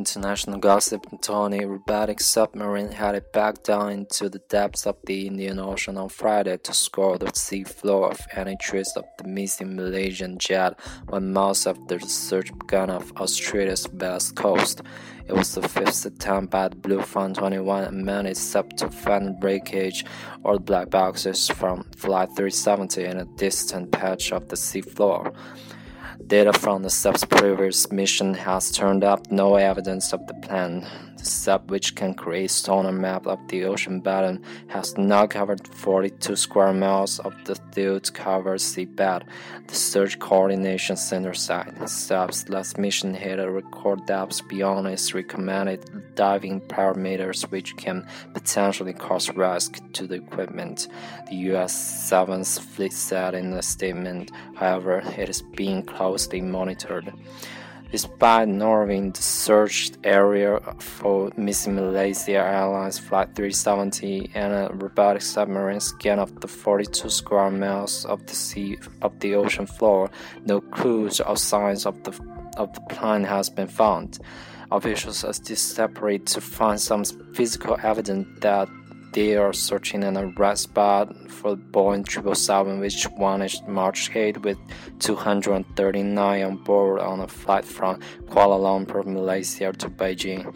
International gossip Tony robotic submarine headed back down into the depths of the Indian Ocean on Friday to scour the sea floor of any trace of the missing Malaysian jet when most of the search began off Australia's west coast. It was the fifth attempt by the Bluefin 21 and managed sub to find breakage or black boxes from Flight 370 in a distant patch of the seafloor. Data from the sub's previous mission has turned up no evidence of the plan. The sub, which can create sonar map of the ocean bottom, has now covered 42 square miles of the field covered seabed. The Search Coordination Center site. Sub's last mission hit a record depth beyond its recommended diving parameters, which can potentially cause risk to the equipment. The U.S. Seventh Fleet said in a statement. However, it is being closely monitored. Despite narrowing the search area for missing Malaysia Airlines Flight 370 and a robotic submarine scan of the 42 square miles of the sea of the ocean floor, no clues or signs of the of the plane has been found. Officials are still separate to find some physical evidence that they are searching an arrest spot for Boeing 777, which vanished March 8 with 239 on board on a flight from Kuala Lumpur, Malaysia to Beijing.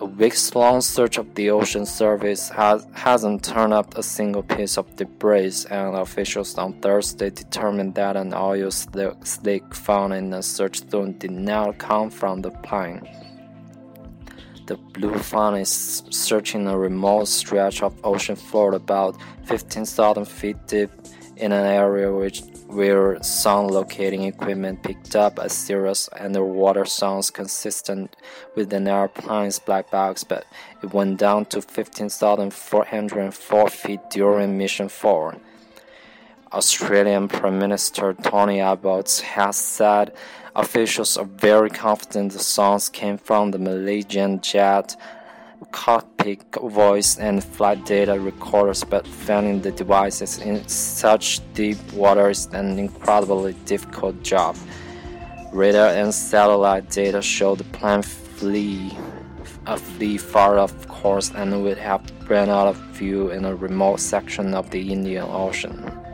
A weeks long search of the ocean surface has, hasn't turned up a single piece of debris, and officials on Thursday determined that an oil slick found in the search zone did not come from the plane. The blue Bluefin is searching a remote stretch of ocean floor about 15,000 feet deep in an area which, where sound locating equipment picked up a series underwater sounds consistent with an airplane's black box, but it went down to 15,404 feet during Mission 4. Australian Prime Minister Tony Abbott has said officials are very confident the sounds came from the Malaysian jet cockpit voice and flight data recorders, but finding the devices in such deep water is an incredibly difficult job. Radar and satellite data show the plane flee, a far off course and would have ran out of fuel in a remote section of the Indian Ocean.